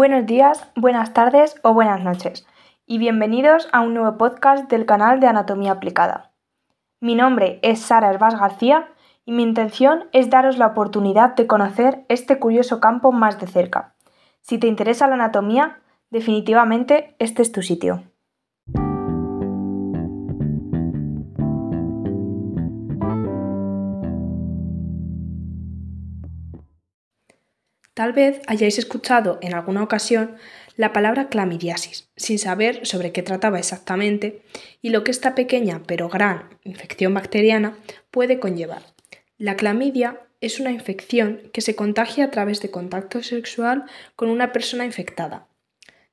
Buenos días, buenas tardes o buenas noches y bienvenidos a un nuevo podcast del canal de Anatomía Aplicada. Mi nombre es Sara Herbás García y mi intención es daros la oportunidad de conocer este curioso campo más de cerca. Si te interesa la anatomía, definitivamente este es tu sitio. Tal vez hayáis escuchado en alguna ocasión la palabra clamidiasis, sin saber sobre qué trataba exactamente y lo que esta pequeña pero gran infección bacteriana puede conllevar. La clamidia es una infección que se contagia a través de contacto sexual con una persona infectada.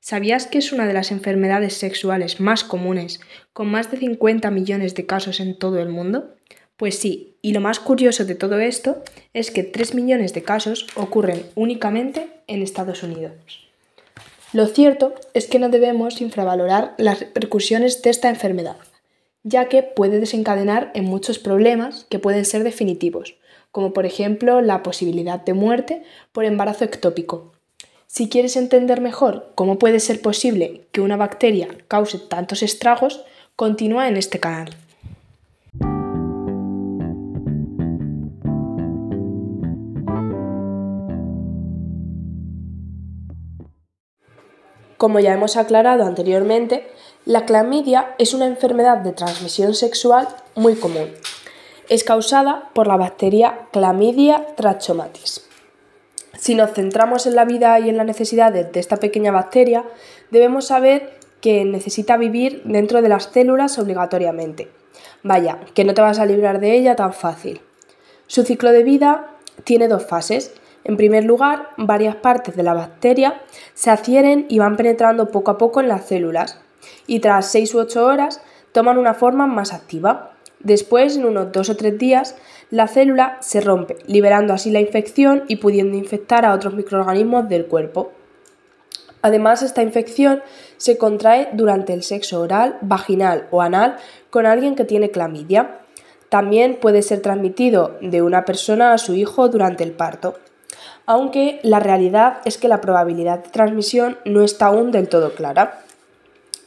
¿Sabías que es una de las enfermedades sexuales más comunes, con más de 50 millones de casos en todo el mundo? Pues sí, y lo más curioso de todo esto es que 3 millones de casos ocurren únicamente en Estados Unidos. Lo cierto es que no debemos infravalorar las repercusiones de esta enfermedad, ya que puede desencadenar en muchos problemas que pueden ser definitivos, como por ejemplo la posibilidad de muerte por embarazo ectópico. Si quieres entender mejor cómo puede ser posible que una bacteria cause tantos estragos, continúa en este canal. Como ya hemos aclarado anteriormente, la clamidia es una enfermedad de transmisión sexual muy común. Es causada por la bacteria Clamidia trachomatis. Si nos centramos en la vida y en las necesidades de esta pequeña bacteria, debemos saber que necesita vivir dentro de las células obligatoriamente. Vaya, que no te vas a librar de ella tan fácil. Su ciclo de vida tiene dos fases, en primer lugar, varias partes de la bacteria se adhieren y van penetrando poco a poco en las células y tras 6 u 8 horas toman una forma más activa. Después, en unos 2 o 3 días, la célula se rompe, liberando así la infección y pudiendo infectar a otros microorganismos del cuerpo. Además, esta infección se contrae durante el sexo oral, vaginal o anal con alguien que tiene clamidia. También puede ser transmitido de una persona a su hijo durante el parto aunque la realidad es que la probabilidad de transmisión no está aún del todo clara.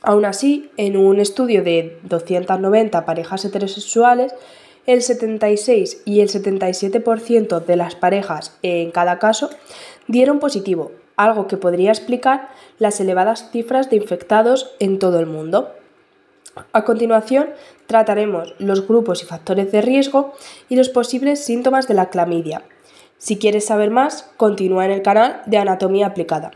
Aún así, en un estudio de 290 parejas heterosexuales, el 76 y el 77% de las parejas en cada caso dieron positivo, algo que podría explicar las elevadas cifras de infectados en todo el mundo. A continuación, trataremos los grupos y factores de riesgo y los posibles síntomas de la clamidia, si quieres saber más, continúa en el canal de Anatomía Aplicada.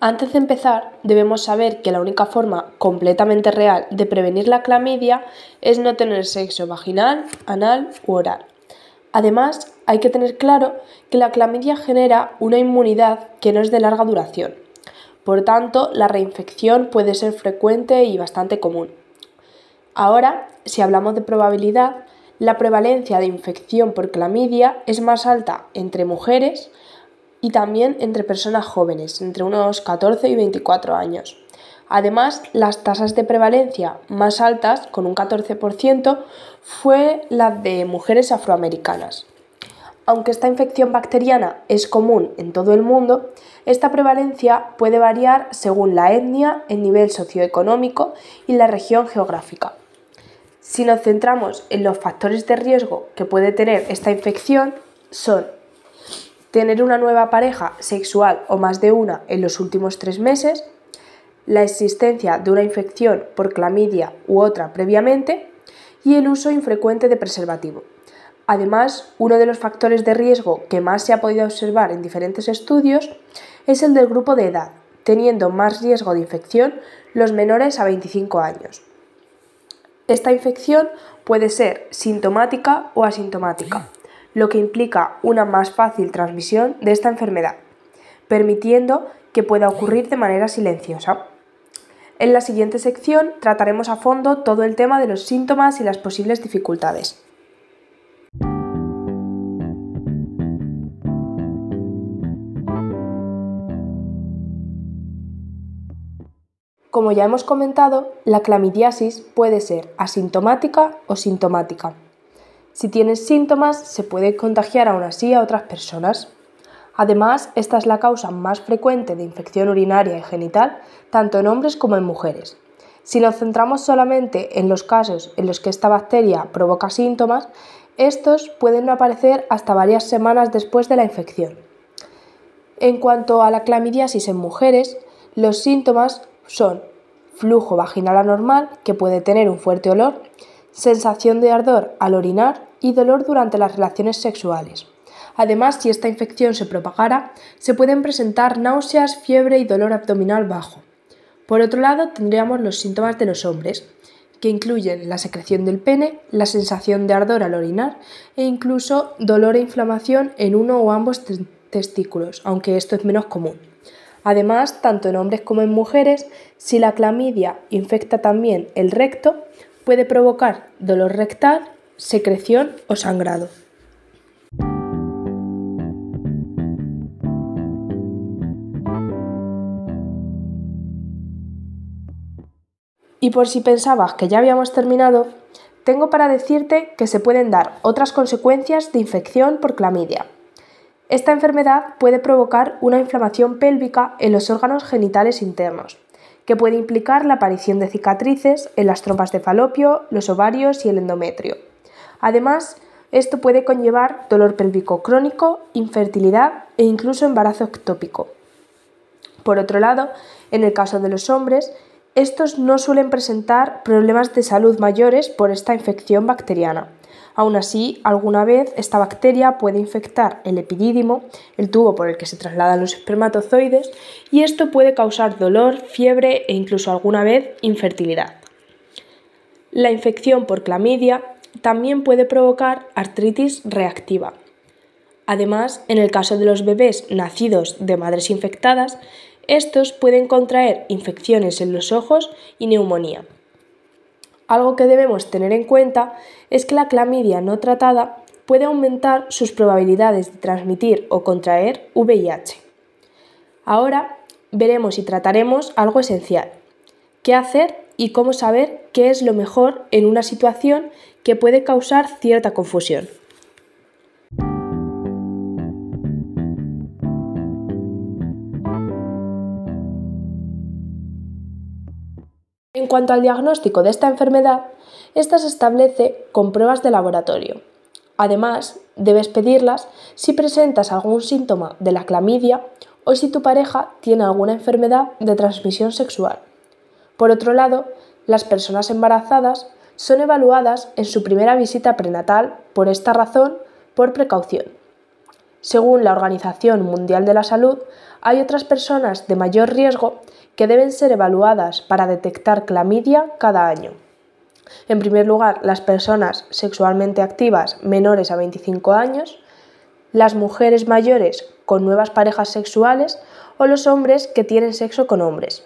Antes de empezar, debemos saber que la única forma completamente real de prevenir la clamidia es no tener sexo vaginal, anal u oral. Además, hay que tener claro que la clamidia genera una inmunidad que no es de larga duración por tanto, la reinfección puede ser frecuente y bastante común. Ahora, si hablamos de probabilidad, la prevalencia de infección por clamidia es más alta entre mujeres y también entre personas jóvenes, entre unos 14 y 24 años. Además, las tasas de prevalencia más altas, con un 14%, fue la de mujeres afroamericanas. Aunque esta infección bacteriana es común en todo el mundo, esta prevalencia puede variar según la etnia, el nivel socioeconómico y la región geográfica. Si nos centramos en los factores de riesgo que puede tener esta infección, son tener una nueva pareja sexual o más de una en los últimos tres meses, la existencia de una infección por clamidia u otra previamente y el uso infrecuente de preservativo. Además, uno de los factores de riesgo que más se ha podido observar en diferentes estudios es el del grupo de edad, teniendo más riesgo de infección los menores a 25 años. Esta infección puede ser sintomática o asintomática, lo que implica una más fácil transmisión de esta enfermedad, permitiendo que pueda ocurrir de manera silenciosa. En la siguiente sección trataremos a fondo todo el tema de los síntomas y las posibles dificultades. Como ya hemos comentado, la clamidiasis puede ser asintomática o sintomática. Si tienes síntomas, se puede contagiar aún así a otras personas. Además, esta es la causa más frecuente de infección urinaria y genital, tanto en hombres como en mujeres. Si nos centramos solamente en los casos en los que esta bacteria provoca síntomas, estos pueden aparecer hasta varias semanas después de la infección. En cuanto a la clamidiasis en mujeres, los síntomas son flujo vaginal anormal, que puede tener un fuerte olor, sensación de ardor al orinar y dolor durante las relaciones sexuales. Además, si esta infección se propagara, se pueden presentar náuseas, fiebre y dolor abdominal bajo. Por otro lado, tendríamos los síntomas de los hombres, que incluyen la secreción del pene, la sensación de ardor al orinar e incluso dolor e inflamación en uno o ambos testículos, aunque esto es menos común. Además, tanto en hombres como en mujeres, si la clamidia infecta también el recto, puede provocar dolor rectal, secreción o sangrado. Y por si pensabas que ya habíamos terminado, tengo para decirte que se pueden dar otras consecuencias de infección por clamidia. Esta enfermedad puede provocar una inflamación pélvica en los órganos genitales internos, que puede implicar la aparición de cicatrices en las trompas de falopio, los ovarios y el endometrio. Además, esto puede conllevar dolor pélvico crónico, infertilidad e incluso embarazo ectópico. Por otro lado, en el caso de los hombres, estos no suelen presentar problemas de salud mayores por esta infección bacteriana. Aún así, alguna vez esta bacteria puede infectar el epidídimo, el tubo por el que se trasladan los espermatozoides, y esto puede causar dolor, fiebre e incluso alguna vez infertilidad. La infección por clamidia también puede provocar artritis reactiva. Además, en el caso de los bebés nacidos de madres infectadas, estos pueden contraer infecciones en los ojos y neumonía. Algo que debemos tener en cuenta es que la clamidia no tratada puede aumentar sus probabilidades de transmitir o contraer VIH. Ahora veremos y trataremos algo esencial. ¿Qué hacer y cómo saber qué es lo mejor en una situación que puede causar cierta confusión? En cuanto al diagnóstico de esta enfermedad, esta se establece con pruebas de laboratorio. Además, debes pedirlas si presentas algún síntoma de la clamidia o si tu pareja tiene alguna enfermedad de transmisión sexual. Por otro lado, las personas embarazadas son evaluadas en su primera visita prenatal por esta razón por precaución. Según la Organización Mundial de la Salud, hay otras personas de mayor riesgo que deben ser evaluadas para detectar clamidia cada año. En primer lugar, las personas sexualmente activas menores a 25 años, las mujeres mayores con nuevas parejas sexuales o los hombres que tienen sexo con hombres.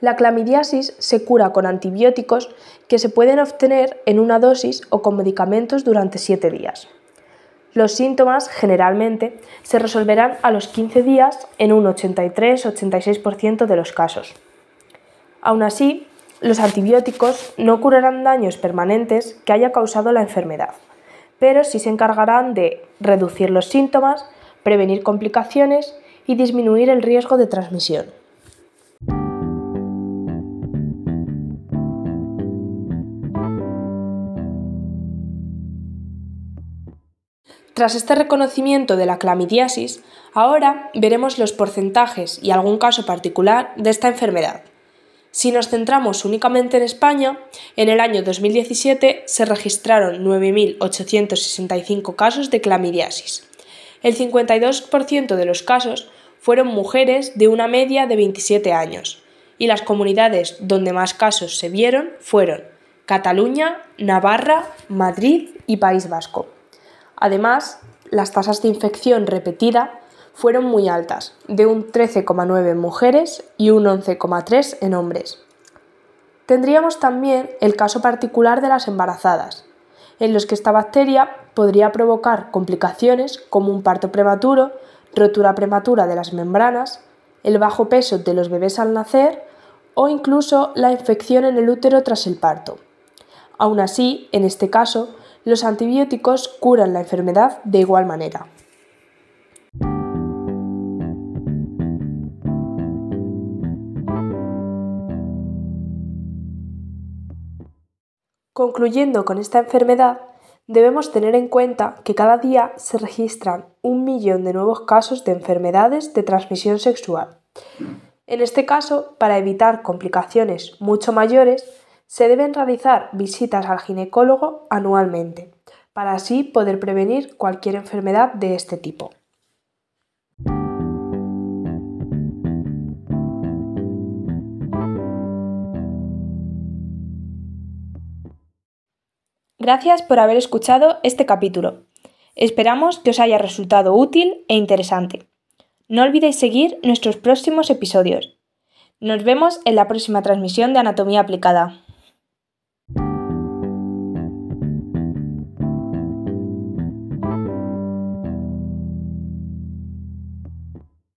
La clamidiasis se cura con antibióticos que se pueden obtener en una dosis o con medicamentos durante 7 días. Los síntomas generalmente se resolverán a los 15 días en un 83-86% de los casos. Aún así, los antibióticos no curarán daños permanentes que haya causado la enfermedad, pero sí se encargarán de reducir los síntomas, prevenir complicaciones y disminuir el riesgo de transmisión. Tras este reconocimiento de la clamidiasis, ahora veremos los porcentajes y algún caso particular de esta enfermedad. Si nos centramos únicamente en España, en el año 2017 se registraron 9.865 casos de clamidiasis. El 52% de los casos fueron mujeres de una media de 27 años, y las comunidades donde más casos se vieron fueron Cataluña, Navarra, Madrid y País Vasco. Además, las tasas de infección repetida fueron muy altas, de un 13,9 en mujeres y un 11,3 en hombres. Tendríamos también el caso particular de las embarazadas, en los que esta bacteria podría provocar complicaciones como un parto prematuro, rotura prematura de las membranas, el bajo peso de los bebés al nacer o incluso la infección en el útero tras el parto. Aún así, en este caso, los antibióticos curan la enfermedad de igual manera. Concluyendo con esta enfermedad, debemos tener en cuenta que cada día se registran un millón de nuevos casos de enfermedades de transmisión sexual. En este caso, para evitar complicaciones mucho mayores, se deben realizar visitas al ginecólogo anualmente, para así poder prevenir cualquier enfermedad de este tipo. Gracias por haber escuchado este capítulo. Esperamos que os haya resultado útil e interesante. No olvidéis seguir nuestros próximos episodios. Nos vemos en la próxima transmisión de Anatomía Aplicada.